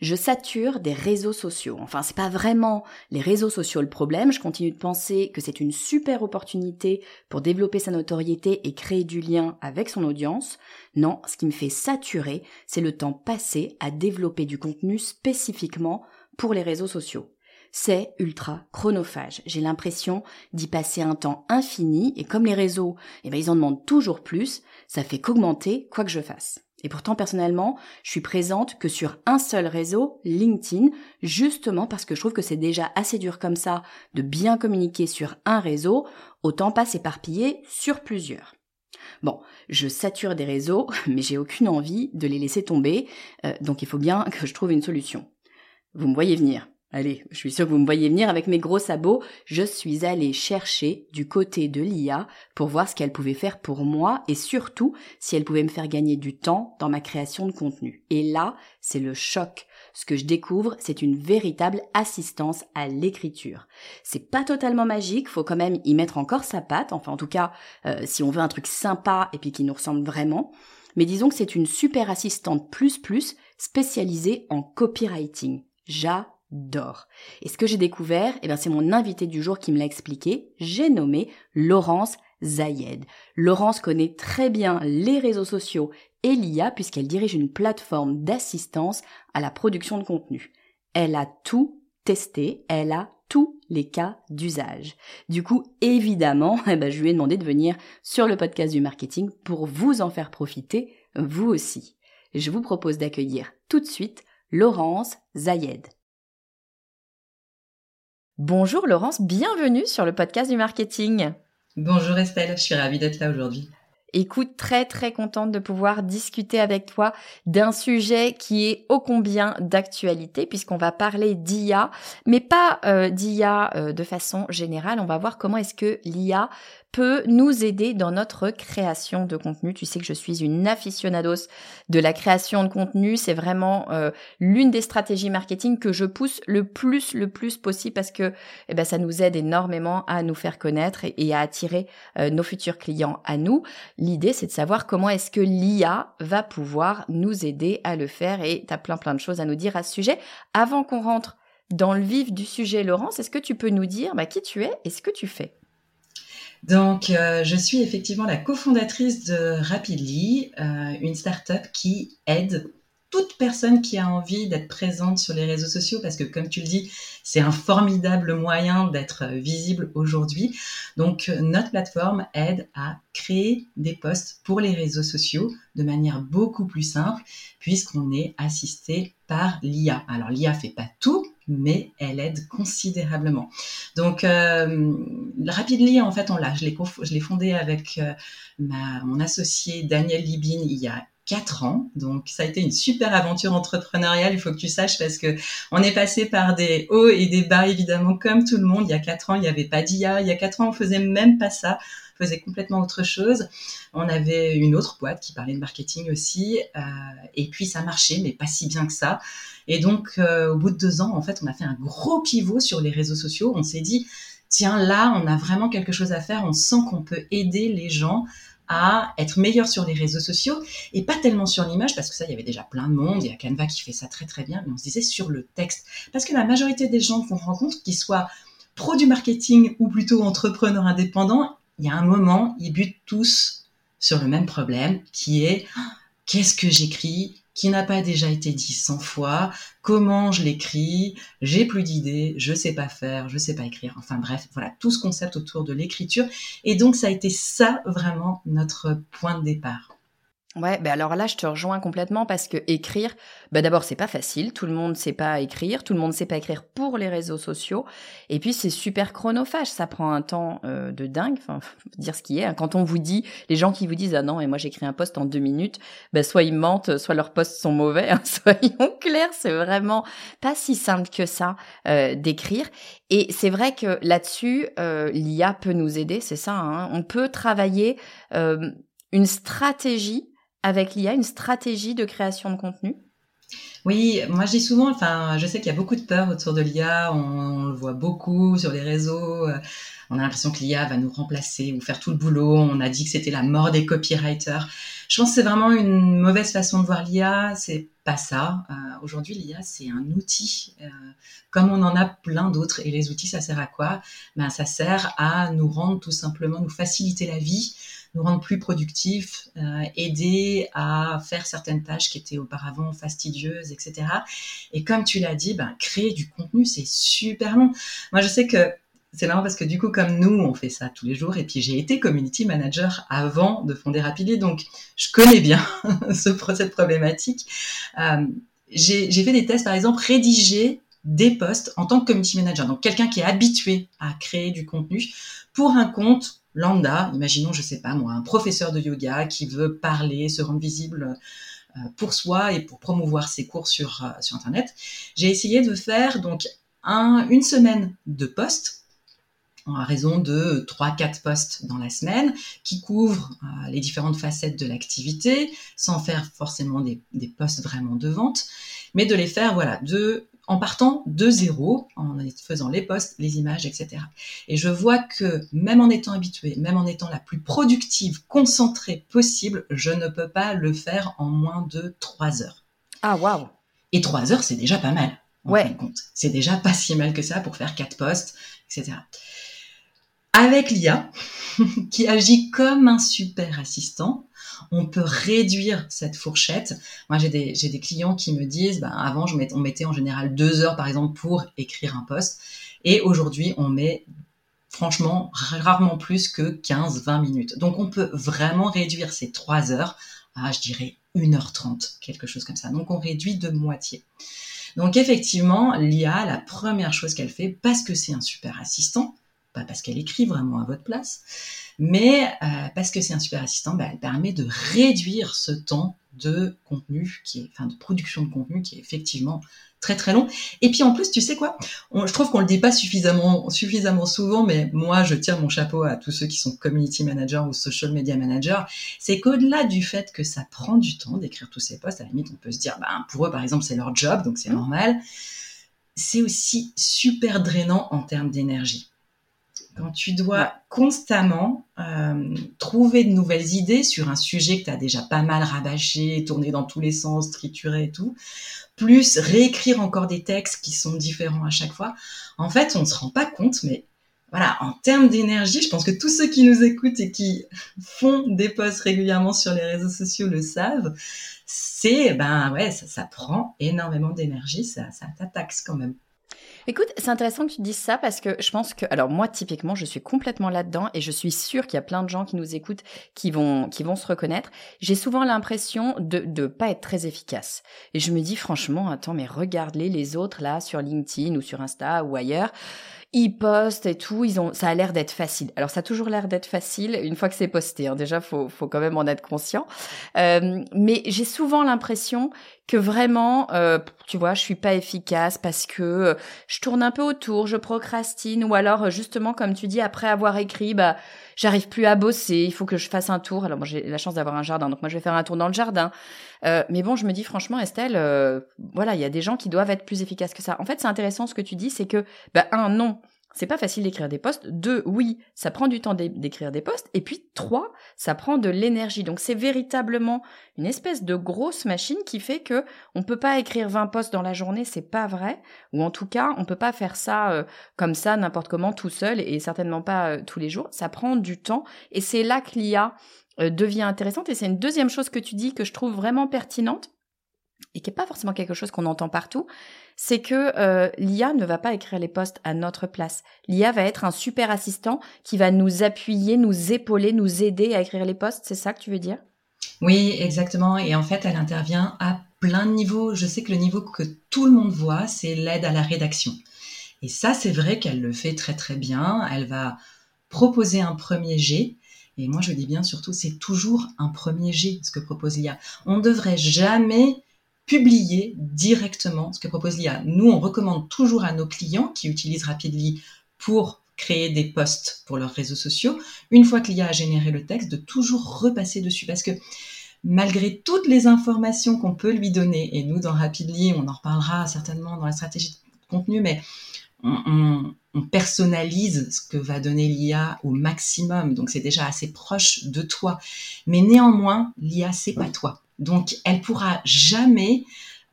Je sature des réseaux sociaux. Enfin, c'est pas vraiment les réseaux sociaux le problème. Je continue de penser que c'est une super opportunité pour développer sa notoriété et créer du lien avec son audience. Non, ce qui me fait saturer, c'est le temps passé à développer du contenu spécifiquement pour les réseaux sociaux. C'est ultra chronophage. J'ai l'impression d'y passer un temps infini et comme les réseaux, eh ben, ils en demandent toujours plus, ça fait qu'augmenter quoi que je fasse. Et pourtant, personnellement, je suis présente que sur un seul réseau, LinkedIn, justement parce que je trouve que c'est déjà assez dur comme ça de bien communiquer sur un réseau, autant pas s'éparpiller sur plusieurs. Bon, je sature des réseaux, mais j'ai aucune envie de les laisser tomber, euh, donc il faut bien que je trouve une solution. Vous me voyez venir. Allez, je suis sûre que vous me voyez venir avec mes gros sabots. Je suis allée chercher du côté de l'IA pour voir ce qu'elle pouvait faire pour moi et surtout si elle pouvait me faire gagner du temps dans ma création de contenu. Et là, c'est le choc. Ce que je découvre, c'est une véritable assistance à l'écriture. C'est pas totalement magique, faut quand même y mettre encore sa patte. Enfin, en tout cas, euh, si on veut un truc sympa et puis qui nous ressemble vraiment. Mais disons que c'est une super assistante plus plus spécialisée en copywriting. Ja d'or. Et ce que j'ai découvert, eh ben, c'est mon invité du jour qui me l'a expliqué. J'ai nommé Laurence Zayed. Laurence connaît très bien les réseaux sociaux et l'IA puisqu'elle dirige une plateforme d'assistance à la production de contenu. Elle a tout testé, elle a tous les cas d'usage. Du coup, évidemment, eh ben, je lui ai demandé de venir sur le podcast du marketing pour vous en faire profiter, vous aussi. Je vous propose d'accueillir tout de suite Laurence Zayed. Bonjour Laurence, bienvenue sur le podcast du marketing. Bonjour Estelle, je suis ravie d'être là aujourd'hui. Écoute, très très contente de pouvoir discuter avec toi d'un sujet qui est ô combien d'actualité puisqu'on va parler d'IA, mais pas euh, d'IA euh, de façon générale. On va voir comment est-ce que l'IA peut nous aider dans notre création de contenu. Tu sais que je suis une aficionados de la création de contenu. C'est vraiment euh, l'une des stratégies marketing que je pousse le plus, le plus possible parce que eh ben, ça nous aide énormément à nous faire connaître et, à attirer euh, nos futurs clients à nous. L'idée, c'est de savoir comment est-ce que l'IA va pouvoir nous aider à le faire et tu as plein, plein de choses à nous dire à ce sujet. Avant qu'on rentre dans le vif du sujet, Laurence, est-ce que tu peux nous dire bah, qui tu es et ce que tu fais? Donc, euh, je suis effectivement la cofondatrice de Rapidly, euh, une startup qui aide toute personne qui a envie d'être présente sur les réseaux sociaux parce que comme tu le dis, c'est un formidable moyen d'être visible aujourd'hui. Donc notre plateforme aide à créer des posts pour les réseaux sociaux de manière beaucoup plus simple puisqu'on est assisté par l'IA. Alors l'IA fait pas tout, mais elle aide considérablement. Donc, euh, Rapidly, en fait, on l'a, je l'ai, fondé avec euh, mon associé Daniel Libin il y a quatre ans. Donc, ça a été une super aventure entrepreneuriale, il faut que tu saches, parce que on est passé par des hauts et des bas, évidemment, comme tout le monde. Il y a quatre ans, il n'y avait pas d'IA. Il y a quatre ans, on faisait même pas ça faisait complètement autre chose. On avait une autre boîte qui parlait de marketing aussi, euh, et puis ça marchait, mais pas si bien que ça. Et donc, euh, au bout de deux ans, en fait, on a fait un gros pivot sur les réseaux sociaux. On s'est dit, tiens, là, on a vraiment quelque chose à faire. On sent qu'on peut aider les gens à être meilleurs sur les réseaux sociaux et pas tellement sur l'image parce que ça il y avait déjà plein de monde. Il y a Canva qui fait ça très très bien mais on se disait sur le texte. Parce que la majorité des gens qu'on rencontre qu'ils soient pro du marketing ou plutôt entrepreneurs indépendants il y a un moment, ils butent tous sur le même problème qui est qu'est-ce que j'écris? Qui n'a pas déjà été dit 100 fois, comment je l'écris, j'ai plus d'idées, je sais pas faire, je sais pas écrire. Enfin bref, voilà, tout ce concept autour de l'écriture. Et donc ça a été ça vraiment notre point de départ. Ouais, ben alors là, je te rejoins complètement parce que écrire, ben d'abord, c'est pas facile. Tout le monde sait pas écrire. Tout le monde sait pas écrire pour les réseaux sociaux. Et puis, c'est super chronophage. Ça prend un temps euh, de dingue. Enfin, faut dire ce qui est. Hein. Quand on vous dit, les gens qui vous disent, ah non, et moi, j'écris un post en deux minutes, ben soit ils mentent, soit leurs posts sont mauvais. Hein. Soyons clairs, c'est vraiment pas si simple que ça euh, d'écrire. Et c'est vrai que là-dessus, euh, l'IA peut nous aider. C'est ça. Hein. On peut travailler euh, une stratégie avec l'IA, une stratégie de création de contenu? Oui, moi je dis souvent, enfin, je sais qu'il y a beaucoup de peur autour de l'IA, on, le voit beaucoup sur les réseaux, euh, on a l'impression que l'IA va nous remplacer ou faire tout le boulot, on a dit que c'était la mort des copywriters. Je pense que c'est vraiment une mauvaise façon de voir l'IA, c'est pas ça. Euh, aujourd'hui, l'IA, c'est un outil, euh, comme on en a plein d'autres, et les outils, ça sert à quoi? Ben, Ça sert à nous rendre tout simplement, nous faciliter la vie, rendre plus productifs, euh, aider à faire certaines tâches qui étaient auparavant fastidieuses, etc. Et comme tu l'as dit, ben, créer du contenu, c'est super long. Moi, je sais que c'est marrant parce que du coup, comme nous, on fait ça tous les jours, et puis j'ai été community manager avant de fonder Rapidly, donc je connais bien ce, cette problématique. Euh, j'ai fait des tests, par exemple, rédiger des posts en tant que community manager, donc quelqu'un qui est habitué à créer du contenu pour un compte lambda, imaginons, je sais pas moi, un professeur de yoga qui veut parler, se rendre visible euh, pour soi et pour promouvoir ses cours sur, euh, Internet. J'ai essayé de faire donc un, une semaine de posts à raison de 3-4 postes dans la semaine qui couvrent euh, les différentes facettes de l'activité sans faire forcément des, des posts vraiment de vente, mais de les faire voilà de en partant de zéro, en faisant les posts, les images, etc. Et je vois que même en étant habituée, même en étant la plus productive, concentrée possible, je ne peux pas le faire en moins de trois heures. Ah waouh Et trois heures, c'est déjà pas mal. ouais. C'est déjà pas si mal que ça pour faire quatre posts, etc. Avec l'IA, qui agit comme un super assistant, on peut réduire cette fourchette. Moi, j'ai des, clients qui me disent, ben, avant, on mettait en général deux heures, par exemple, pour écrire un post. Et aujourd'hui, on met franchement rarement plus que 15-20 minutes. Donc, on peut vraiment réduire ces trois heures à, je dirais, 1h30, quelque chose comme ça. Donc, on réduit de moitié. Donc, effectivement, l'IA, la première chose qu'elle fait, parce que c'est un super assistant, pas parce qu'elle écrit vraiment à votre place, mais euh, parce que c'est un super assistant, bah, elle permet de réduire ce temps de contenu qui est, enfin, de production de contenu qui est effectivement très très long. Et puis en plus, tu sais quoi? Je trouve qu'on le dit pas suffisamment, suffisamment souvent, mais moi, je tire mon chapeau à tous ceux qui sont community managers ou social media managers. C'est qu'au-delà du fait que ça prend du temps d'écrire tous ces posts, à la limite, on peut se dire, bah, pour eux, par exemple, c'est leur job, donc c'est mmh. normal. C'est aussi super drainant en termes d'énergie quand tu dois constamment euh, trouver de nouvelles idées sur un sujet que tu as déjà pas mal rabâché, tourné dans tous les sens, trituré et tout, plus réécrire encore des textes qui sont différents à chaque fois, en fait, on ne se rend pas compte, mais voilà, en termes d'énergie, je pense que tous ceux qui nous écoutent et qui font des posts régulièrement sur les réseaux sociaux le savent, c'est, ben ouais, ça, ça prend énormément d'énergie, ça, ça t'attaque quand même. Écoute, c'est intéressant que tu dises ça parce que je pense que, alors moi typiquement, je suis complètement là-dedans et je suis sûre qu'il y a plein de gens qui nous écoutent qui vont qui vont se reconnaître. J'ai souvent l'impression de de pas être très efficace et je me dis franchement, attends, mais regarde-les les autres là sur LinkedIn ou sur Insta ou ailleurs ils postent et tout, ils ont, ça a l'air d'être facile. Alors ça a toujours l'air d'être facile une fois que c'est posté. Hein. Déjà, faut, faut quand même en être conscient. Euh, mais j'ai souvent l'impression que vraiment, euh, tu vois, je suis pas efficace parce que euh, je tourne un peu autour, je procrastine, ou alors justement, comme tu dis, après avoir écrit, bah j'arrive plus à bosser, il faut que je fasse un tour. Alors moi j'ai la chance d'avoir un jardin, donc moi je vais faire un tour dans le jardin. Euh, mais bon, je me dis franchement, Estelle, euh, voilà, il y a des gens qui doivent être plus efficaces que ça. En fait, c'est intéressant ce que tu dis, c'est que, bah, un, non, c'est pas facile d'écrire des postes. Deux, oui, ça prend du temps d'écrire des postes. Et puis trois, ça prend de l'énergie. Donc c'est véritablement une espèce de grosse machine qui fait que on peut pas écrire 20 postes dans la journée, c'est pas vrai. Ou en tout cas, on peut pas faire ça euh, comme ça n'importe comment tout seul et certainement pas euh, tous les jours. Ça prend du temps et c'est là que l'IA euh, devient intéressante. Et c'est une deuxième chose que tu dis que je trouve vraiment pertinente et qui n'est pas forcément quelque chose qu'on entend partout, c'est que euh, l'IA ne va pas écrire les postes à notre place. L'IA va être un super assistant qui va nous appuyer, nous épauler, nous aider à écrire les postes. C'est ça que tu veux dire? Oui, exactement. Et en fait, elle intervient à plein de niveaux. Je sais que le niveau que tout le monde voit, c'est l'aide à la rédaction. Et ça, c'est vrai qu'elle le fait très très bien. Elle va proposer un premier jet. Et moi, je dis bien surtout, c'est toujours un premier jet, ce que propose l'IA. On ne devrait jamais publier directement ce que propose l'IA. Nous, on recommande toujours à nos clients qui utilisent Rapidly pour créer des posts pour leurs réseaux sociaux, une fois que l'IA a généré le texte, de toujours repasser dessus. Parce que malgré toutes les informations qu'on peut lui donner, et nous, dans Rapidly, on en reparlera certainement dans la stratégie de contenu, mais on, personnalise ce que va donner l'IA au maximum, donc c'est déjà assez proche de toi. Mais néanmoins, l'IA, c'est pas toi. Donc, elle pourra jamais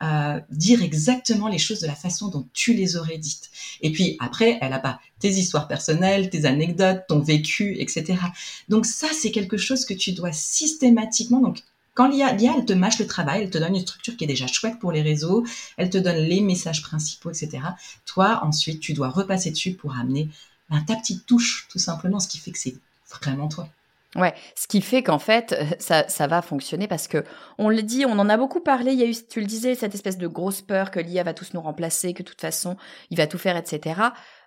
euh, dire exactement les choses de la façon dont tu les aurais dites. Et puis après, elle n'a pas tes histoires personnelles, tes anecdotes, ton vécu, etc. Donc ça, c'est quelque chose que tu dois systématiquement, donc quand l'IA, l'IA, elle te mâche le travail, elle te donne une structure qui est déjà chouette pour les réseaux, elle te donne les messages principaux, etc. Toi, ensuite, tu dois repasser dessus pour amener ben, ta petite touche, tout simplement, ce qui fait que c'est vraiment toi. Ouais, ce qui fait qu'en fait, euh, ça, ça va fonctionner parce que on le dit, on en a beaucoup parlé. Il y a eu, tu le disais, cette espèce de grosse peur que l'IA va tous nous remplacer, que de toute façon, il va tout faire, etc.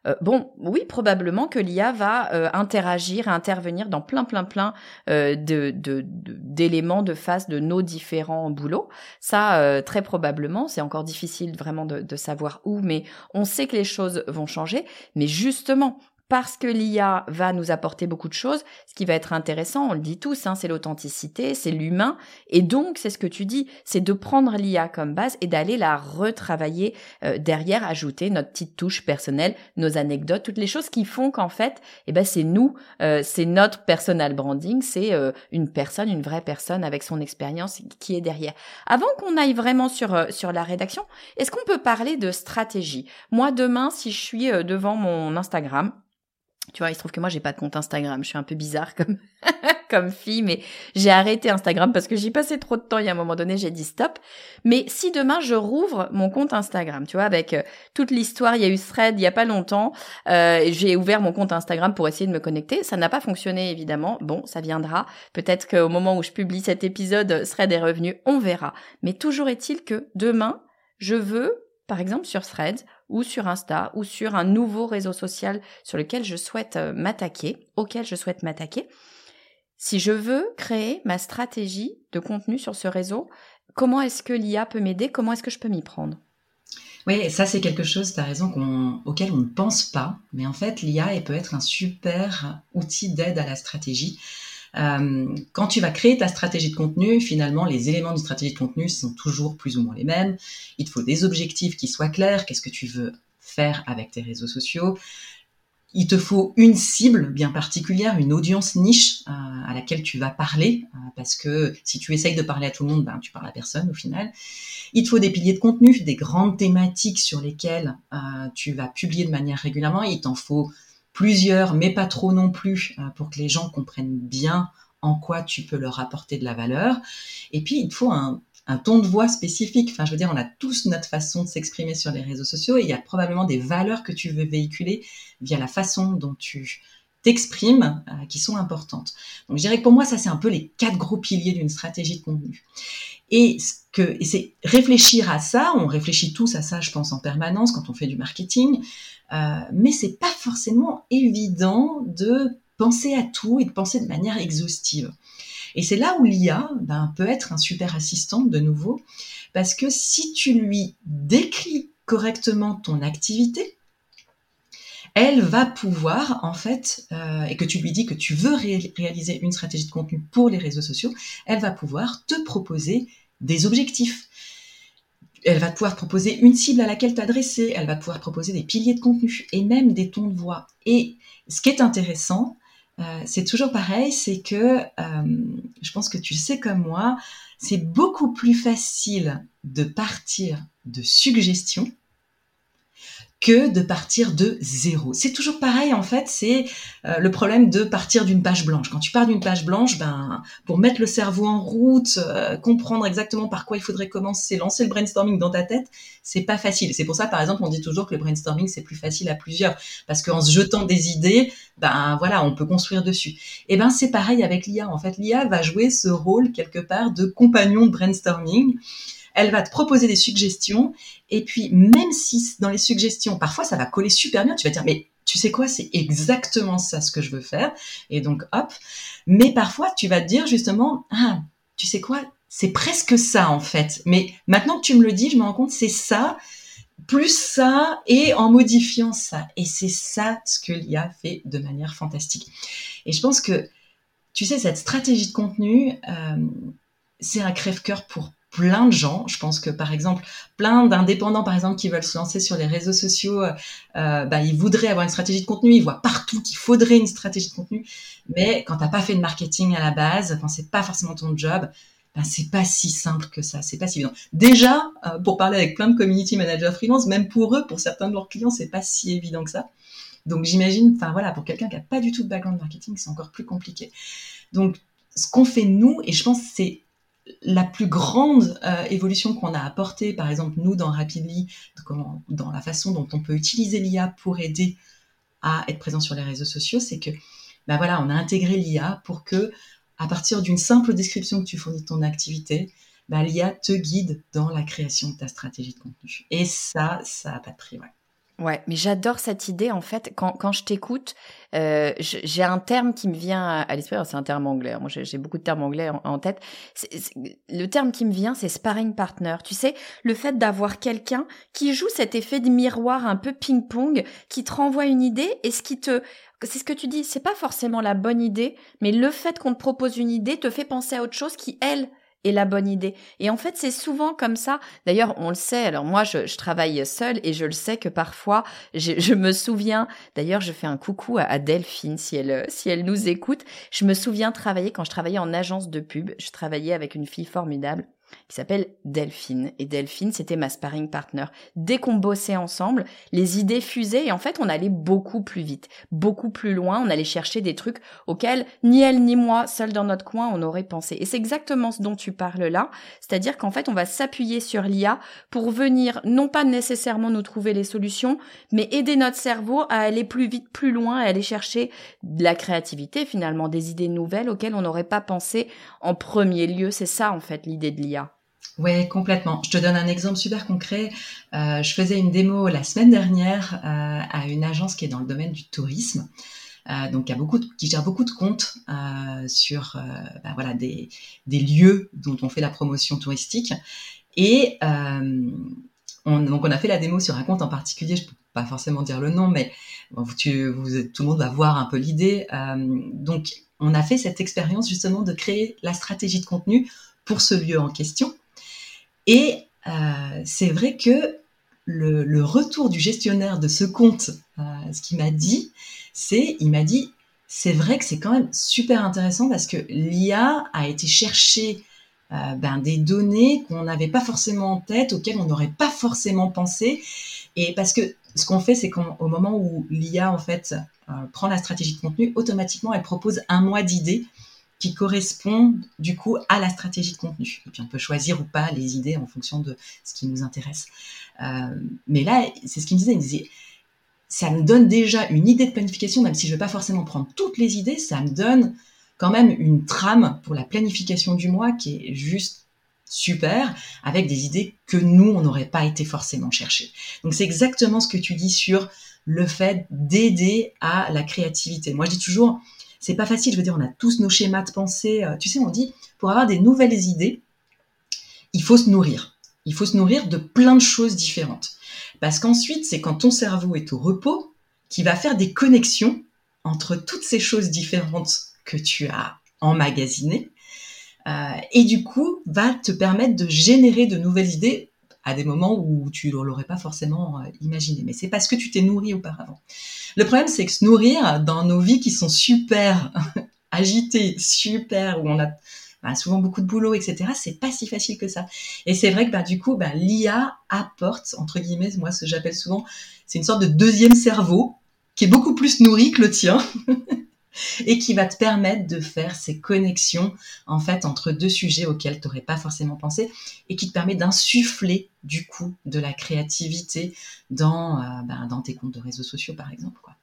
Euh, bon, oui, probablement que l'IA va euh, interagir et intervenir dans plein, plein, plein de, de, d'éléments, de, phases de nos différents boulots. Ça, très probablement, c'est encore difficile vraiment de, de savoir où, mais on sait que les choses vont changer. Mais justement, parce que l'IA va nous apporter beaucoup de choses, ce qui va être intéressant, on le dit tous, hein, c'est l'authenticité, c'est l'humain, et donc c'est ce que tu dis, c'est de prendre l'IA comme base et d'aller la retravailler euh, derrière, ajouter notre petite touche personnelle, nos anecdotes, toutes les choses qui font qu'en fait, eh ben c'est nous, euh, c'est notre personal branding, c'est euh, une personne, une vraie personne avec son expérience qui est derrière. Avant qu'on aille vraiment sur sur la rédaction, est-ce qu'on peut parler de stratégie? Moi demain, si je suis devant mon Instagram tu vois, il se trouve que moi j'ai pas de compte Instagram, je suis un peu bizarre comme comme fille, mais j'ai arrêté Instagram parce que j'y passais trop de temps. Il y a un moment donné, j'ai dit stop. Mais si demain je rouvre mon compte Instagram, tu vois, avec euh, toute l'histoire, il y a eu Thread il y a pas longtemps, euh, j'ai ouvert mon compte Instagram pour essayer de me connecter. Ça n'a pas fonctionné évidemment. Bon, ça viendra. Peut-être qu'au moment où je publie cet épisode, Thread est revenu, on verra. Mais toujours est-il que demain, je veux, par exemple sur Thread, ou sur Insta ou sur un nouveau réseau social sur lequel je souhaite euh, m'attaquer, auquel je souhaite m'attaquer. Si je veux créer ma stratégie de contenu sur ce réseau, comment est-ce que l'IA peut m'aider? Comment est-ce que je peux m'y prendre? Oui, ça c'est quelque chose, tu as raison, auquel on ne pense pas, mais en fait l'IA peut être un super outil d'aide à la stratégie. Euh, quand tu vas créer ta stratégie de contenu, finalement, les éléments d'une stratégie de contenu sont toujours plus ou moins les mêmes. Il te faut des objectifs qui soient clairs. Qu'est-ce que tu veux faire avec tes réseaux sociaux? Il te faut une cible bien particulière, une audience niche euh, à laquelle tu vas parler, euh, parce que si tu essayes de parler à tout le monde, ben, tu parles à personne au final. Il te faut des piliers de contenu, des grandes thématiques sur lesquelles tu vas publier de manière régulièrement. Il t'en faut plusieurs, mais pas trop non plus, euh, pour que les gens comprennent bien en quoi tu peux leur apporter de la valeur. Et puis, il faut un, ton de voix spécifique. Enfin, je veux dire, on a tous notre façon de s'exprimer sur les réseaux sociaux et il y a probablement des valeurs que tu veux véhiculer via la façon dont tu t'exprimes euh, qui sont importantes. Donc, je dirais que pour moi, ça, c'est un peu les quatre gros piliers d'une stratégie de contenu. Et ce que, c'est réfléchir à ça, on réfléchit tous à ça, je pense, en permanence quand on fait du marketing, euh, mais c'est pas forcément évident de penser à tout et de penser de manière exhaustive. Et c'est là où l'IA ben, peut être un super assistant de nouveau, parce que si tu lui décris correctement ton activité, elle va pouvoir en fait, euh, et que tu lui dis que tu veux réaliser une stratégie de contenu pour les réseaux sociaux, elle va pouvoir te proposer des objectifs. Elle va pouvoir proposer une cible à laquelle t'adresser, elle va pouvoir proposer des piliers de contenu et même des tons de voix. Et ce qui est intéressant, euh, c'est toujours pareil, c'est que euh, je pense que tu le sais comme moi, c'est beaucoup plus facile de partir de suggestions que de partir de zéro. C'est toujours pareil en fait, c'est euh, le problème de partir d'une page blanche. Quand tu pars d'une page blanche, ben pour mettre le cerveau en route, euh, comprendre exactement par quoi il faudrait commencer, lancer le brainstorming dans ta tête, c'est pas facile. C'est pour ça par exemple, on dit toujours que le brainstorming c'est plus facile à plusieurs parce qu'en se jetant des idées, ben voilà, on peut construire dessus. Et ben c'est pareil avec l'IA en fait, l'IA va jouer ce rôle quelque part de compagnon de brainstorming elle va te proposer des suggestions. Et puis, même si dans les suggestions, parfois ça va coller super bien, tu vas dire, mais tu sais quoi, c'est exactement ça ce que je veux faire. Et donc, hop. Mais parfois, tu vas te dire justement, ah, tu sais quoi, c'est presque ça en fait. Mais maintenant que tu me le dis, je me rends compte, c'est ça, plus ça, et en modifiant ça. Et c'est ça ce que l'IA fait de manière fantastique. Et je pense que, tu sais, cette stratégie de contenu, euh, c'est un crève-cœur pour plein de gens. Je pense que par exemple, plein d'indépendants par exemple qui veulent se lancer sur les réseaux sociaux, euh, euh, bah, ils voudraient avoir une stratégie de contenu, ils voient partout qu'il faudrait une stratégie de contenu, mais quand t'as pas fait de marketing à la base, quand c'est pas forcément ton job, ben c'est pas si simple que ça, c'est pas si évident. Déjà, euh, pour parler avec plein de community managers freelance, même pour eux, pour certains de leurs clients, c'est pas si évident que ça. Donc j'imagine, enfin voilà, pour quelqu'un qui a pas du tout de background marketing, c'est encore plus compliqué. Donc ce qu'on fait nous, et je pense c'est la plus grande euh, évolution qu'on a apportée, par exemple nous dans Rapidly, dans la façon dont on peut utiliser l'IA pour aider à être présent sur les réseaux sociaux, c'est que ben voilà, on a intégré l'IA pour que, à partir d'une simple description que tu fournis de ton activité, ben l'IA te guide dans la création de ta stratégie de contenu. Et ça, ça n'a pas de prix. Ouais, mais j'adore cette idée en fait. Quand, quand je t'écoute, euh, j'ai un terme qui me vient à, l'esprit. C'est un terme anglais. Moi, j'ai beaucoup de termes anglais en, tête. le terme qui me vient, c'est sparring partner. Tu sais, le fait d'avoir quelqu'un qui joue cet effet de miroir un peu ping-pong, qui te renvoie une idée et ce qui te c'est ce que tu dis, c'est pas forcément la bonne idée, mais le fait qu'on te propose une idée te fait penser à autre chose qui, elle, et la bonne idée. Et en fait, c'est souvent comme ça. D'ailleurs, on le sait. Alors moi, je, travaille seule et je le sais que parfois, je, me souviens. D'ailleurs, je fais un coucou à, Delphine si elle si elle nous écoute. Je me souviens travailler quand je travaillais en agence de pub. Je travaillais avec une fille formidable qui s'appelle Delphine. Et Delphine, c'était ma sparring partner. Dès qu'on bossait ensemble, les idées fusaient et en fait, on allait beaucoup plus vite, beaucoup plus loin. On allait chercher des trucs auxquels ni elle ni moi, seul dans notre coin, on aurait pensé. Et c'est exactement ce dont tu parles là. C'est-à-dire qu'en fait, on va s'appuyer sur l'IA pour venir non pas nécessairement nous trouver les solutions, mais aider notre cerveau à aller plus vite, plus loin, à aller chercher de la créativité finalement, des idées nouvelles auxquelles on n'aurait pas pensé en premier lieu. C'est ça en fait l'idée de l'IA. Oui, complètement. Je te donne un exemple super concret. Euh, je faisais une démo la semaine dernière euh, à une agence qui est dans le domaine du tourisme. Euh, donc, qui, a beaucoup qui gère beaucoup de comptes sur ben voilà, des, des, lieux dont on fait la promotion touristique. Et on, donc, on a fait la démo sur un compte en particulier. Je peux pas forcément dire le nom, mais tu, vous, tout le monde va voir un peu l'idée. donc, on a fait cette expérience justement de créer la stratégie de contenu pour ce lieu en question. Et euh, c'est vrai que le, retour du gestionnaire de ce compte, euh, ce qu'il m'a dit, c'est, il m'a dit, c'est vrai que c'est quand même super intéressant parce que l'IA a été chercher euh, ben, des données qu'on n'avait pas forcément en tête, auxquelles on n'aurait pas forcément pensé. Et parce que ce qu'on fait, c'est qu'au moment où l'IA en fait prend la stratégie de contenu, automatiquement elle propose un mois d'idées qui correspondent du coup à la stratégie de contenu. Et puis on peut choisir ou pas les idées en fonction de ce qui nous intéresse. Euh, mais là, c'est ce qu'il me disait, il me disait, ça me donne déjà une idée de planification, même si je ne vais pas forcément prendre toutes les idées, ça me donne quand même une trame pour la planification du mois qui est juste super, avec des idées que nous, on n'aurait pas été forcément chercher. Donc c'est exactement ce que tu dis sur le fait d'aider à la créativité. Moi, je dis toujours, c'est pas facile. Je veux dire, on a tous nos schémas de pensée. Euh, tu sais, on dit, pour avoir des nouvelles idées, il faut se nourrir. Il faut se nourrir de plein de choses différentes. Parce qu'ensuite, c'est quand ton cerveau est au repos qu'il va faire des connexions entre toutes ces choses différentes que tu as emmagasinées. Euh, et du coup, va te permettre de générer de nouvelles idées à des moments où tu ne l'aurais pas forcément euh, imaginé. Mais c'est parce que tu t'es nourri auparavant. Le problème, c'est que se nourrir dans nos vies qui sont super agitées, super, où on a bah, souvent beaucoup de boulot, etc. C'est pas si facile que ça. Et c'est vrai que bah, du coup, bah, l'IA apporte, entre guillemets, moi ce que j'appelle souvent, c'est une sorte de deuxième cerveau qui est beaucoup plus nourri que le tien. et qui va te permettre de faire ces connexions en fait entre deux sujets auxquels tu n'aurais pas forcément pensé et qui te permet d'insuffler du coup de la créativité dans, euh, ben, dans tes comptes de réseaux sociaux par exemple. Quoi.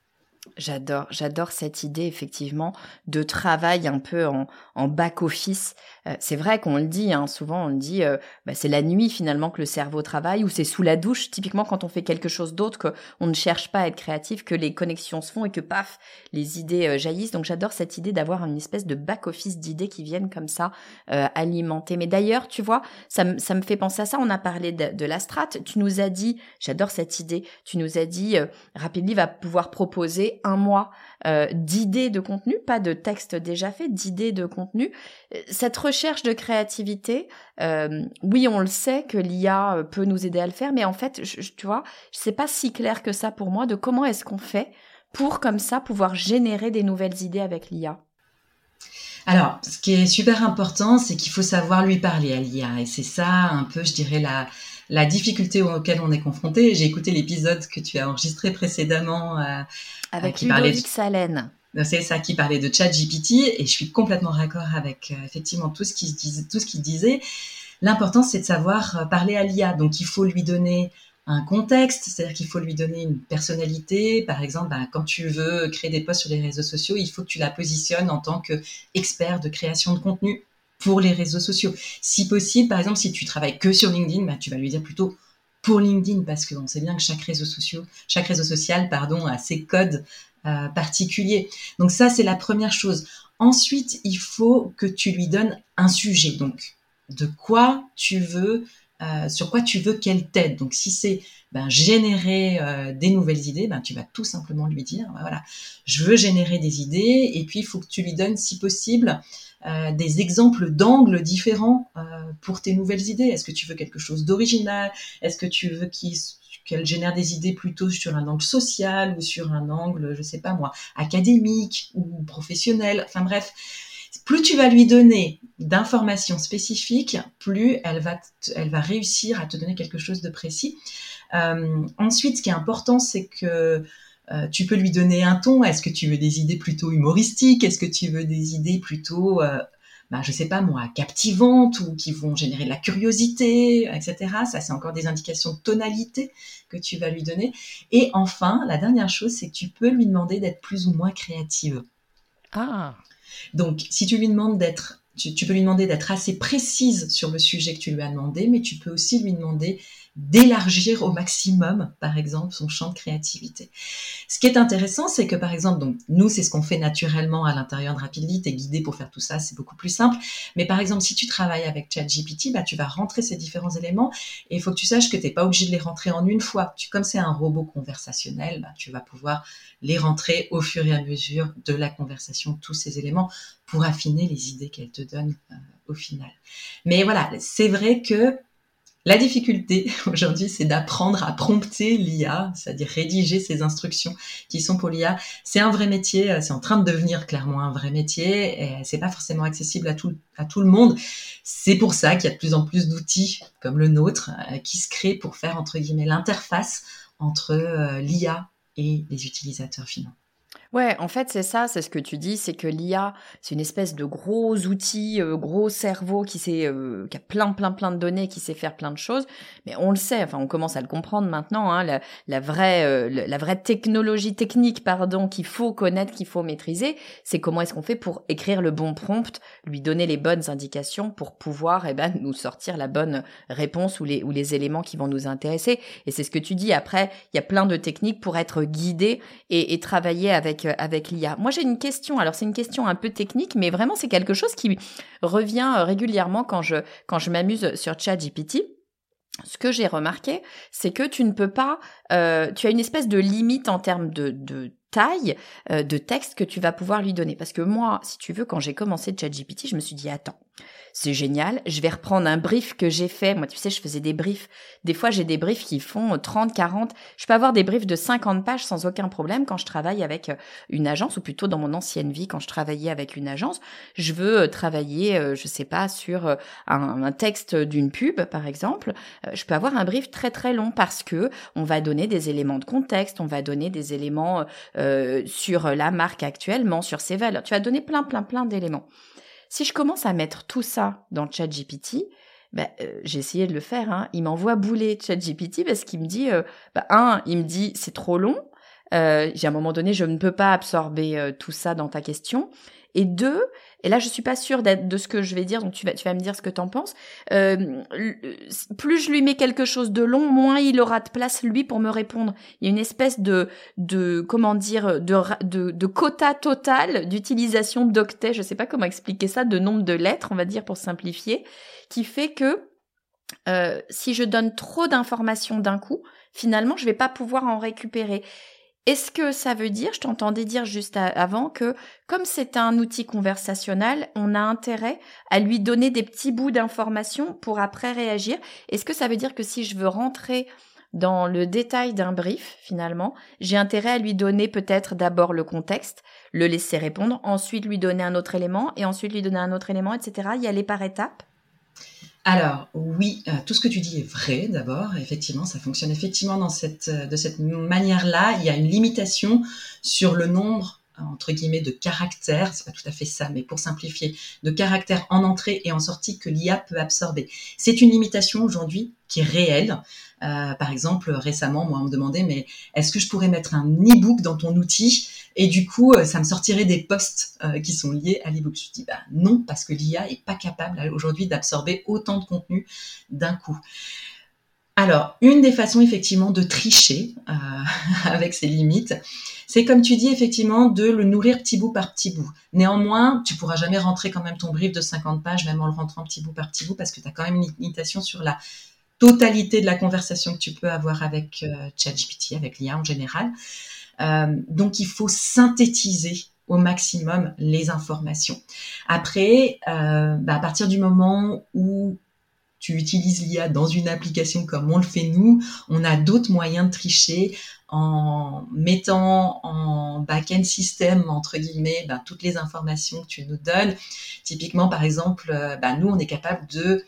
J'adore, j'adore cette idée effectivement de travail un peu en, en back office. Euh, c'est vrai qu'on le dit, hein, souvent on le dit, euh, bah, c'est la nuit finalement que le cerveau travaille ou c'est sous la douche. Typiquement quand on fait quelque chose d'autre, qu'on ne cherche pas à être créatif, que les connexions se font et que paf, les idées euh, jaillissent. Donc j'adore cette idée d'avoir une espèce de back office d'idées qui viennent comme ça alimenter. Mais d'ailleurs, tu vois, ça, me fait penser à ça. On a parlé de, de la strate. Tu nous as dit, j'adore cette idée. Tu nous as dit, Rapidly va pouvoir proposer un mois euh, d'idées de contenu, pas de texte déjà fait, d'idées de contenu. Cette recherche de créativité, euh, oui, on le sait que l'IA peut nous aider à le faire, mais en fait, tu vois, c'est pas si clair que ça pour moi de comment est-ce qu'on fait pour comme ça pouvoir générer des nouvelles idées avec l'IA. Alors, ce qui est super important, c'est qu'il faut savoir lui parler à l'IA. Et c'est ça, un peu, je dirais, la, la difficulté auquel on est confronté. J'ai écouté l'épisode que tu as enregistré précédemment. Euh, avec qui parlait de... C'est ça qui parlait de ChatGPT et je suis complètement d'accord avec euh, effectivement tout ce qu'il tout ce qu'il disait. L'important c'est de savoir euh, parler à l'IA. Donc il faut lui donner un contexte, c'est-à-dire qu'il faut lui donner une personnalité. Par exemple, ben, quand tu veux créer des posts sur les réseaux sociaux, il faut que tu la positionnes en tant qu'expert de création de contenu pour les réseaux sociaux. Si possible, par exemple, si tu travailles que sur LinkedIn, ben, tu vas lui dire plutôt pour LinkedIn parce qu'on sait bien que chaque réseau social, chaque réseau social, pardon, a ses codes euh, particuliers. Donc ça, c'est la première chose. Ensuite, il faut que tu lui donnes un sujet. Donc, de quoi tu veux euh, sur quoi tu veux qu'elle t'aide. Donc si c'est ben, générer euh, des nouvelles idées, ben, tu vas tout simplement lui dire, ben, voilà, je veux générer des idées et puis il faut que tu lui donnes, si possible, euh, des exemples d'angles différents pour tes nouvelles idées. Est-ce que tu veux quelque chose d'original? Est-ce que tu veux qu'elle génère des idées plutôt sur un angle social ou sur un angle, je sais pas moi, académique ou professionnel? Enfin bref, plus tu vas lui donner d'informations spécifiques, plus elle va, réussir à te donner quelque chose de précis. Euh, ensuite, ce qui est important, c'est que euh, tu peux lui donner un ton. Est-ce que tu veux des idées plutôt humoristiques? Est-ce que tu veux des idées plutôt, euh, bah, je sais pas moi, captivantes ou qui vont générer de la curiosité, etc. Ça, c'est encore des indications de tonalité que tu vas lui donner. Et enfin, la dernière chose, c'est que tu peux lui demander d'être plus ou moins créative. Ah. Donc, si tu lui demandes d'être, tu, peux lui demander d'être assez précise sur le sujet que tu lui as demandé, mais tu peux aussi lui demander d'élargir au maximum, par exemple, son champ de créativité. Ce qui est intéressant, c'est que, par exemple, donc, nous, c'est ce qu'on fait naturellement à l'intérieur de Rapidly, t'es guidé pour faire tout ça, c'est beaucoup plus simple. Mais par exemple, si tu travailles avec ChatGPT, bah, tu vas rentrer ces différents éléments et il faut que tu saches que t'es pas obligé de les rentrer en une fois. Tu, comme c'est un robot conversationnel, bah, tu vas pouvoir les rentrer au fur et à mesure de la conversation, tous ces éléments, pour affiner les idées qu'elle te donne euh, au final. Mais voilà, c'est vrai que la difficulté aujourd'hui, c'est d'apprendre à prompter l'IA, c'est-à-dire rédiger ces instructions qui sont pour l'IA. C'est un vrai métier, euh, c'est en train de devenir clairement un vrai métier et c'est pas forcément accessible à tout, le monde. C'est pour ça qu'il y a de plus en plus d'outils comme le nôtre euh, qui se créent pour faire entre guillemets l'interface entre l'IA et les utilisateurs finaux. Ouais, en fait, c'est ça, c'est ce que tu dis, c'est que l'IA, c'est une espèce de gros outil, euh, gros cerveau qui sait, euh, qui a plein, plein, plein de données, qui sait faire plein de choses. Mais on le sait, enfin, on commence à le comprendre maintenant, hein, la, la, vraie, euh, la vraie technologie technique, pardon, qu'il faut connaître, qu'il faut maîtriser, c'est comment est-ce qu'on fait pour écrire le bon prompt, lui donner les bonnes indications pour pouvoir, eh ben, nous sortir la bonne réponse ou les, ou les éléments qui vont nous intéresser. Et c'est ce que tu dis. Après, il y a plein de techniques pour être guidé et, et travailler avec avec, l'IA. Moi, j'ai une question. Alors, c'est une question un peu technique, mais vraiment, c'est quelque chose qui revient euh, régulièrement quand je, quand je m'amuse sur ChatGPT. Ce que j'ai remarqué, c'est que tu ne peux pas, euh, tu as une espèce de limite en termes de, de taille euh, de texte que tu vas pouvoir lui donner. Parce que moi, si tu veux, quand j'ai commencé ChatGPT, je me suis dit, attends, c'est génial. Je vais reprendre un brief que j'ai fait. Moi, tu sais, je faisais des briefs. Des fois, j'ai des briefs qui font 30, 40. Je peux avoir des briefs de 50 pages sans aucun problème quand je travaille avec euh, une agence ou plutôt dans mon ancienne vie quand je travaillais avec une agence. Je veux euh, travailler, euh, je sais pas, sur un, un texte d'une pub, par exemple. Je peux avoir un brief très, très long parce que on va donner des éléments de contexte, on va donner des éléments euh, sur la marque actuellement, sur ses valeurs. Tu vas donner plein, plein, plein d'éléments. Si je commence à mettre tout ça dans ChatGPT, ben, euh, j'ai essayé de le faire. Hein. Il m'envoie bouler ChatGPT parce qu'il me dit, euh, bah, un, il me dit c'est trop long. Euh, j'ai à un moment donné, je ne peux pas absorber euh, tout ça dans ta question. Et deux, et là je suis pas sûre de ce que je vais dire, donc tu vas, tu vas me dire ce que tu en penses. Euh, plus je lui mets quelque chose de long, moins il aura de place lui pour me répondre. Il y a une espèce de, de comment dire, de, de, de quota total d'utilisation d'octets, je sais pas comment expliquer ça, de nombre de lettres, on va dire pour simplifier, qui fait que euh, si je donne trop d'informations d'un coup, finalement je vais pas pouvoir en récupérer. Est-ce que ça veut dire, je t'entendais dire juste avant, que comme c'est un outil conversationnel, on a intérêt à lui donner des petits bouts d'informations pour après réagir? Est-ce que ça veut dire que si je veux rentrer dans le détail d'un brief, finalement, j'ai intérêt à lui donner peut-être d'abord le contexte, le laisser répondre, ensuite lui donner un autre élément, et ensuite lui donner un autre élément, etc. Y aller par étapes? Alors oui, euh, tout ce que tu dis est vrai d'abord. Effectivement, ça fonctionne effectivement dans cette, euh, de cette manière-là. Il y a une limitation sur le nombre entre guillemets de caractères, c'est pas tout à fait ça, mais pour simplifier, de caractères en entrée et en sortie que l'IA peut absorber. C'est une limitation aujourd'hui qui est réelle. Euh, par exemple, récemment, moi, on me demandait, mais est-ce que je pourrais mettre un e-book dans ton outil? Et du coup, euh, ça me sortirait des posts euh, qui sont liés à l'e-book. Je dis, bah non, parce que l'IA est pas capable aujourd'hui d'absorber autant de contenu d'un coup. Alors, une des façons effectivement de tricher euh, avec ses limites, c'est comme tu dis effectivement de le nourrir petit bout par petit bout. Néanmoins, tu pourras jamais rentrer quand même ton brief de 50 pages, même en le rentrant petit bout par petit bout, parce que tu as quand même une limitation sur la totalité de la conversation que tu peux avoir avec euh, ChatGPT, avec l'IA en général. Euh, donc, il faut synthétiser au maximum les informations. Après, euh, bah, à partir du moment où tu utilises l'IA dans une application comme on le fait nous, on a d'autres moyens de tricher en mettant en back-end système, entre guillemets, ben, toutes les informations que tu nous donnes. Typiquement, par exemple, euh, ben, nous, on est capable de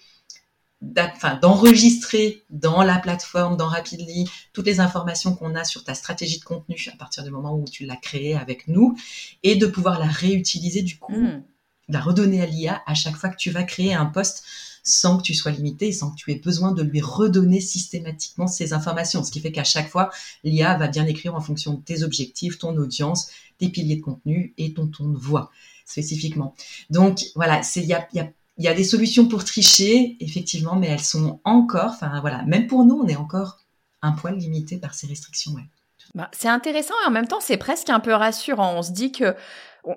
d'enregistrer dans la plateforme, dans Rapidly, toutes les informations qu'on a sur ta stratégie de contenu à partir du moment où tu l'as créée avec nous et de pouvoir la réutiliser du coup, hmm. la redonner à l'IA à chaque fois que tu vas créer un poste sans que tu sois limité, sans que tu aies besoin de lui redonner systématiquement ces informations. Ce qui fait qu'à chaque fois, l'IA va bien écrire en fonction de tes objectifs, ton audience, tes piliers de contenu et ton ton de voix spécifiquement. Donc voilà, il y a, y, a, y a des solutions pour tricher, effectivement, mais elles sont encore, enfin voilà, même pour nous, on est encore un poil limité par ces restrictions. Ouais. Bah, c'est intéressant et en même temps c'est presque un peu rassurant. On se dit que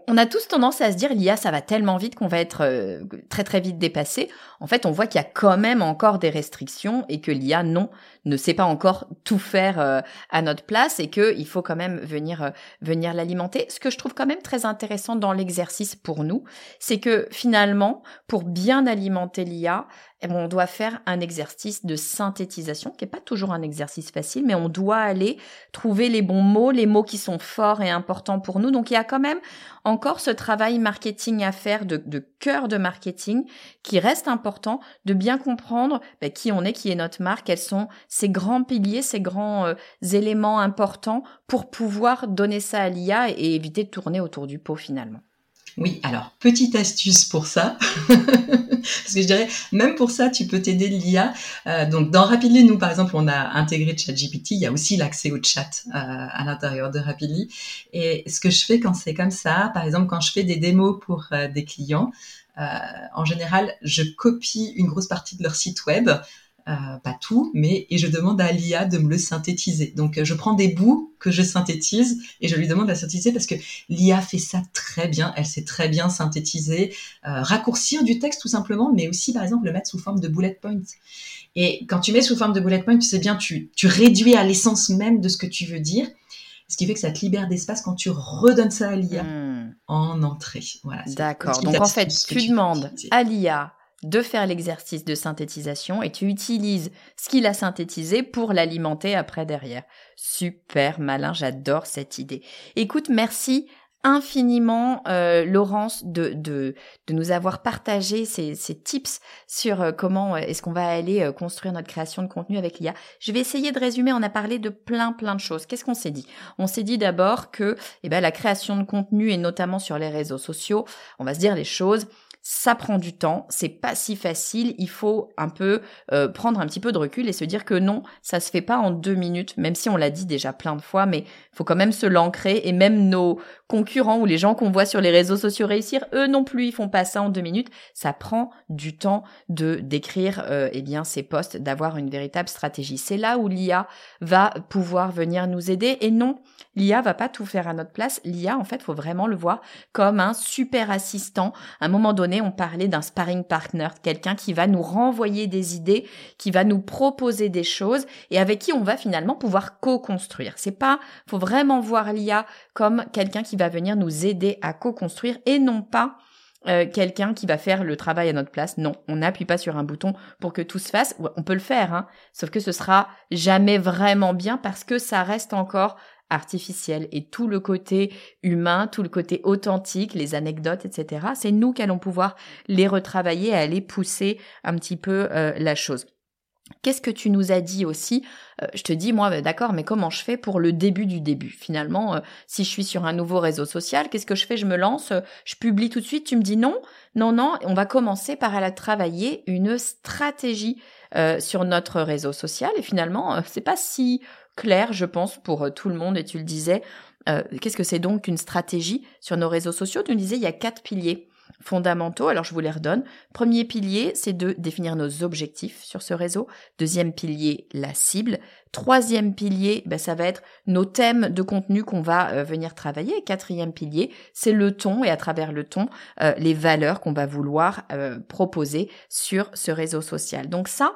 on a tous tendance à se dire l'IA ça va tellement vite qu'on va être euh, très très vite dépassé. En fait, on voit qu'il y a quand même encore des restrictions et que l'IA non ne sait pas encore tout faire euh, à notre place et que il faut quand même venir euh, venir l'alimenter. Ce que je trouve quand même très intéressant dans l'exercice pour nous, c'est que finalement, pour bien alimenter l'IA, eh ben, on doit faire un exercice de synthétisation qui est pas toujours un exercice facile, mais on doit aller trouver les bons mots, les mots qui sont forts et importants pour nous. Donc il y a quand même encore ce travail marketing à faire de, de cœur de marketing qui reste important, de bien comprendre ben, qui on est, qui est notre marque, quels sont ces grands piliers, ces grands euh, éléments importants pour pouvoir donner ça à l'IA et éviter de tourner autour du pot finalement. Oui, alors, petite astuce pour ça. Parce que je dirais, même pour ça, tu peux t'aider l'IA. Euh, donc, dans Rapidly, nous, par exemple, on a intégré ChatGPT. Il y a aussi l'accès au chat euh, à l'intérieur de Rapidly. Et ce que je fais quand c'est comme ça, par exemple, quand je fais des démos pour euh, des clients, en général, je copie une grosse partie de leur site web pas tout, mais et je demande à l'IA de me le synthétiser. Donc euh, je prends des bouts que je synthétise et je lui demande de la synthétiser parce que l'IA fait ça très bien. Elle sait très bien synthétiser, euh, raccourcir du texte tout simplement, mais aussi par exemple le mettre sous forme de bullet points. Et quand tu mets sous forme de bullet points, tu sais bien, tu, tu réduis à l'essence même de ce que tu veux dire. Ce qui fait que ça te libère d'espace quand tu redonnes ça à l'IA hmm. en entrée. Voilà. D'accord. Donc en fait, tu demandes à l'IA de faire l'exercice de synthétisation et tu utilises ce qu'il a synthétisé pour l'alimenter après derrière. Super malin, j'adore cette idée. Écoute, merci infiniment euh, Laurence de, de, de, nous avoir partagé ces, ces tips sur euh, comment euh, est-ce qu'on va aller construire notre création de contenu avec l'IA. Je vais essayer de résumer, on a parlé de plein plein de choses. Qu'est-ce qu'on s'est dit? On s'est dit d'abord que eh ben, la création de contenu et notamment sur les réseaux sociaux, on va se dire les choses, ça prend du temps, c'est pas si facile, il faut un peu euh, prendre un petit peu de recul et se dire que non, ça se fait pas en deux minutes, même si on l'a dit déjà plein de fois, mais il faut quand même se l'ancrer et même nos concurrents ou les gens qu'on voit sur les réseaux sociaux réussir, eux non plus, ils font pas ça en deux minutes, ça prend du temps de d'écrire euh, eh bien ces posts, d'avoir une véritable stratégie. C'est là où l'IA va pouvoir venir nous aider et non, l'IA va pas tout faire à notre place, l'IA en fait, faut vraiment le voir comme un super assistant. À un moment donné, on parlait d'un sparring partner, quelqu'un qui va nous renvoyer des idées, qui va nous proposer des choses et avec qui on va finalement pouvoir co-construire. C'est pas, faut vraiment voir l'IA comme quelqu'un qui va venir nous aider à co-construire et non pas euh, quelqu'un qui va faire le travail à notre place. Non, on n'appuie pas sur un bouton pour que tout se fasse. On peut le faire, hein, sauf que ce sera jamais vraiment bien parce que ça reste encore artificielle et tout le côté humain, tout le côté authentique, les anecdotes, etc. C'est nous qui allons pouvoir les retravailler et aller pousser un petit peu euh, la chose. Qu'est-ce que tu nous as dit aussi? Euh, Je te dis, moi, bah, d'accord, mais comment je fais pour le début du début? Finalement, euh, si je suis sur un nouveau réseau social, qu'est-ce que je fais? Je me lance, je publie tout de suite, tu me dis non, non, non, on va commencer par aller travailler une stratégie sur notre réseau social. Et finalement, c'est pas si clair, je pense, pour euh, tout le monde. Et tu le disais, euh, qu'est-ce que c'est donc une stratégie sur nos réseaux sociaux? Tu nous disais, il y a quatre piliers fondamentaux. Alors je vous les redonne. Premier pilier, c'est de définir nos objectifs sur ce réseau. Deuxième pilier, la cible. Troisième pilier, ben, ça va être nos thèmes de contenu qu'on va euh, venir travailler. Quatrième pilier, c'est le ton et à travers le ton, les valeurs qu'on va vouloir proposer sur ce réseau social. Donc ça,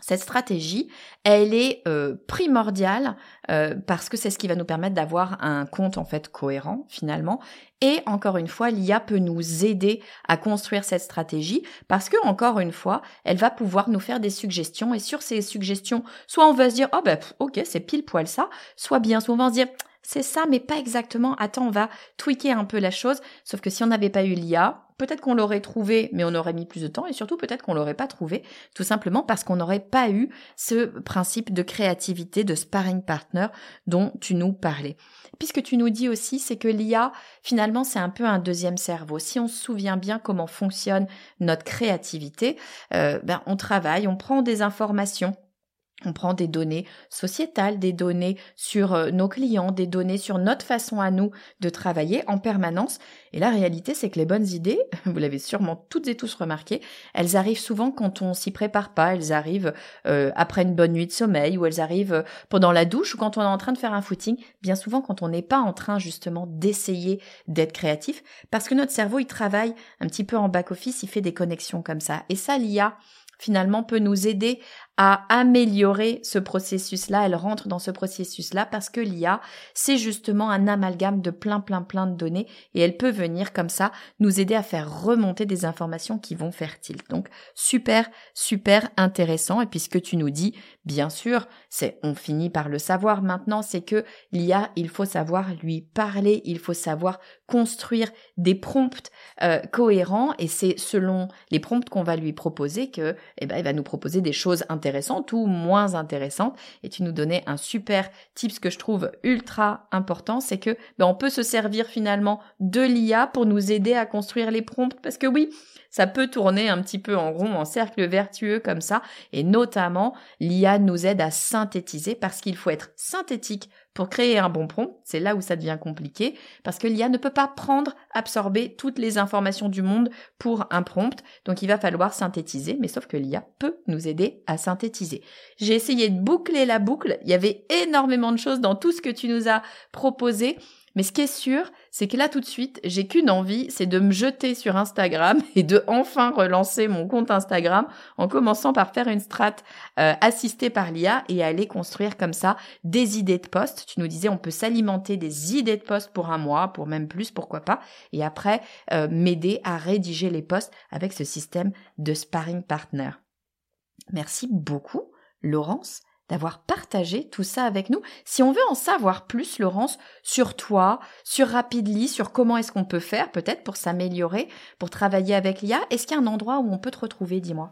cette stratégie, elle est euh, primordiale euh, parce que c'est ce qui va nous permettre d'avoir un compte en fait cohérent finalement. Et encore une fois, l'IA peut nous aider à construire cette stratégie parce que encore une fois, elle va pouvoir nous faire des suggestions et sur ces suggestions, soit on va se dire oh ben ok c'est pile poil ça, soit bien souvent on va se dire c'est ça mais pas exactement. Attends on va tweaker un peu la chose. Sauf que si on n'avait pas eu l'IA, peut-être qu'on l'aurait trouvé, mais on aurait mis plus de temps, et surtout peut-être qu'on l'aurait pas trouvé, tout simplement parce qu'on n'aurait pas eu ce principe de créativité, de sparring partner dont tu nous parlais. Puisque tu nous dis aussi, c'est que l'IA, finalement, c'est un peu un deuxième cerveau. Si on se souvient bien comment fonctionne notre créativité, euh, ben, on travaille, on prend des informations on prend des données sociétales, des données sur euh, nos clients, des données sur notre façon à nous de travailler en permanence. Et la réalité, c'est que les bonnes idées, vous l'avez sûrement toutes et tous remarqué, elles arrivent souvent quand on s'y prépare pas. Elles arrivent euh, après une bonne nuit de sommeil ou elles arrivent euh, pendant la douche ou quand on est en train de faire un footing. Bien souvent quand on n'est pas en train justement d'essayer d'être créatif parce que notre cerveau, il travaille un petit peu en back-office, il fait des connexions comme ça. Et ça, l'IA, finalement peut nous aider à améliorer ce processus-là, elle rentre dans ce processus-là parce que l'IA, c'est justement un amalgame de plein, plein, plein de données et elle peut venir comme ça nous aider à faire remonter des informations qui vont faire tilt. Donc, super, super intéressant. Et puis, ce que tu nous dis, bien sûr, c'est, on finit par le savoir maintenant, c'est que l'IA, il faut savoir lui parler, il faut savoir construire des prompts euh, cohérents et c'est selon les prompts qu'on va lui proposer que, eh ben, il va nous proposer des choses intéressantes intéressante ou moins intéressante. Et tu nous donnais un super ce que je trouve ultra important, c'est que ben, on peut se servir finalement de l'IA pour nous aider à construire les prompts. Parce que oui, ça peut tourner un petit peu en rond, en cercle vertueux comme ça. Et notamment, l'IA nous aide à synthétiser parce qu'il faut être synthétique pour créer un bon prompt, c'est là où ça devient compliqué, parce que l'IA ne peut pas prendre, absorber toutes les informations du monde pour un prompt, donc il va falloir synthétiser, mais sauf que l'IA peut nous aider à synthétiser. J'ai essayé de boucler la boucle, il y avait énormément de choses dans tout ce que tu nous as proposé, Mais ce qui est sûr, c'est que là tout de suite, j'ai qu'une envie, c'est de me jeter sur Instagram et de enfin relancer mon compte Instagram en commençant par faire une strat euh, assistée par l'IA et aller construire comme ça des idées de poste. Tu nous disais, on peut s'alimenter des idées de poste pour un mois, pour même plus, pourquoi pas, et après euh, m'aider à rédiger les posts avec ce système de sparring partner. Merci beaucoup, Laurence d'avoir partagé tout ça avec nous. Si on veut en savoir plus, Laurence, sur toi, sur Rapidly, sur comment est-ce qu'on peut faire peut-être pour s'améliorer, pour travailler avec l'IA, est-ce qu'il y a un endroit où on peut te retrouver, dis-moi?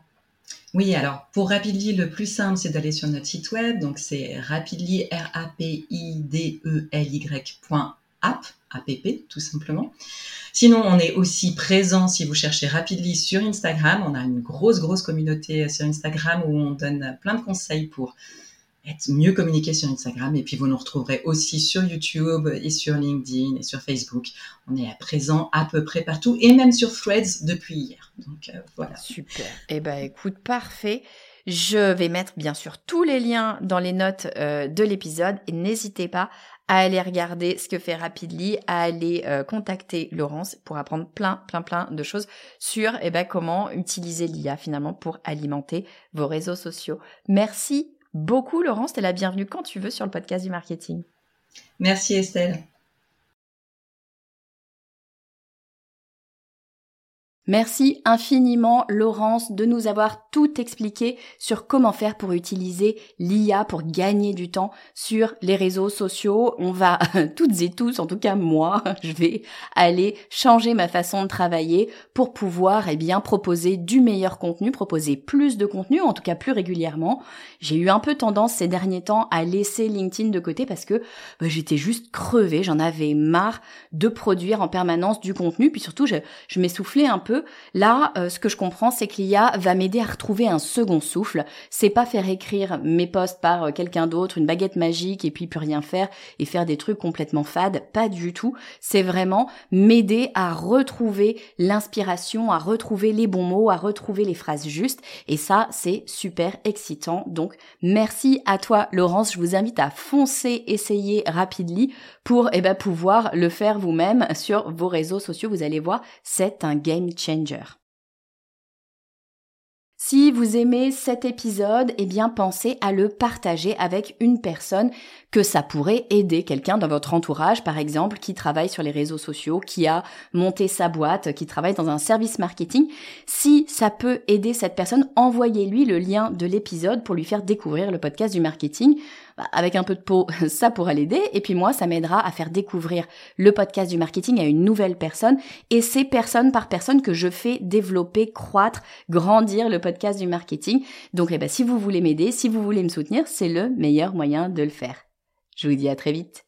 Oui, alors pour Rapidly, le plus simple, c'est d'aller sur notre site web. Donc c'est rapidly, r a p i d e l y.app, app tout simplement. Sinon, on est aussi présent si vous cherchez Rapidly sur Instagram. On a une grosse, grosse communauté sur Instagram où on donne plein de conseils pour être mieux communiqué sur Instagram. Et puis vous nous retrouverez aussi sur YouTube et sur LinkedIn et sur Facebook. On est à présent à peu près partout et même sur Threads depuis hier. Donc euh, voilà. Super. Eh ben écoute, parfait. Je vais mettre bien sûr tous les liens dans les notes euh, de l'épisode et n'hésitez pas à aller regarder ce que fait Rapidly, à aller euh, contacter Laurence pour apprendre plein, plein, plein de choses sur eh ben, comment utiliser l'IA finalement pour alimenter vos réseaux sociaux. Merci beaucoup, Laurence. T'es la bienvenue quand tu veux sur le podcast du marketing. Merci, Estelle. Merci infiniment Laurence de nous avoir tout expliqué sur comment faire pour utiliser l'IA pour gagner du temps sur les réseaux sociaux. On va toutes et tous, en tout cas moi, je vais aller changer ma façon de travailler pour pouvoir eh bien proposer du meilleur contenu, proposer plus de contenu, en tout cas plus régulièrement. J'ai eu un peu tendance ces derniers temps à laisser LinkedIn de côté parce que bah, j'étais juste crevée, j'en avais marre de produire en permanence du contenu, puis surtout je, je m'essoufflais un peu Là, euh, ce que je comprends, c'est que l'IA va m'aider à retrouver un second souffle. C'est pas faire écrire mes posts par euh, quelqu'un d'autre, une baguette magique et puis plus rien faire et faire des trucs complètement fades. Pas du tout. C'est vraiment m'aider à retrouver l'inspiration, à retrouver les bons mots, à retrouver les phrases justes. Et ça, c'est super excitant. Donc, merci à toi, Laurence. Je vous invite à foncer, essayer Rapidly pour eh ben, pouvoir le faire vous-même sur vos réseaux sociaux. Vous allez voir, c'est un game Si vous aimez cet épisode, eh bien pensez à le partager avec une personne que ça pourrait aider quelqu'un dans votre entourage, par exemple, qui travaille sur les réseaux sociaux, qui a monté sa boîte, qui travaille dans un service marketing. Si ça peut aider cette personne, envoyez-lui le lien de l'épisode pour lui faire découvrir le podcast du marketing. Bah, avec un peu de peau, ça pourra l'aider. Et puis moi, ça m'aidera à faire découvrir le podcast du marketing à une nouvelle personne. Et c'est personne par personne que je fais développer, croître, grandir le podcast du marketing. Donc, eh ben, si vous voulez m'aider, si vous voulez me soutenir, c'est le meilleur moyen de le faire. Je vous dis à très vite.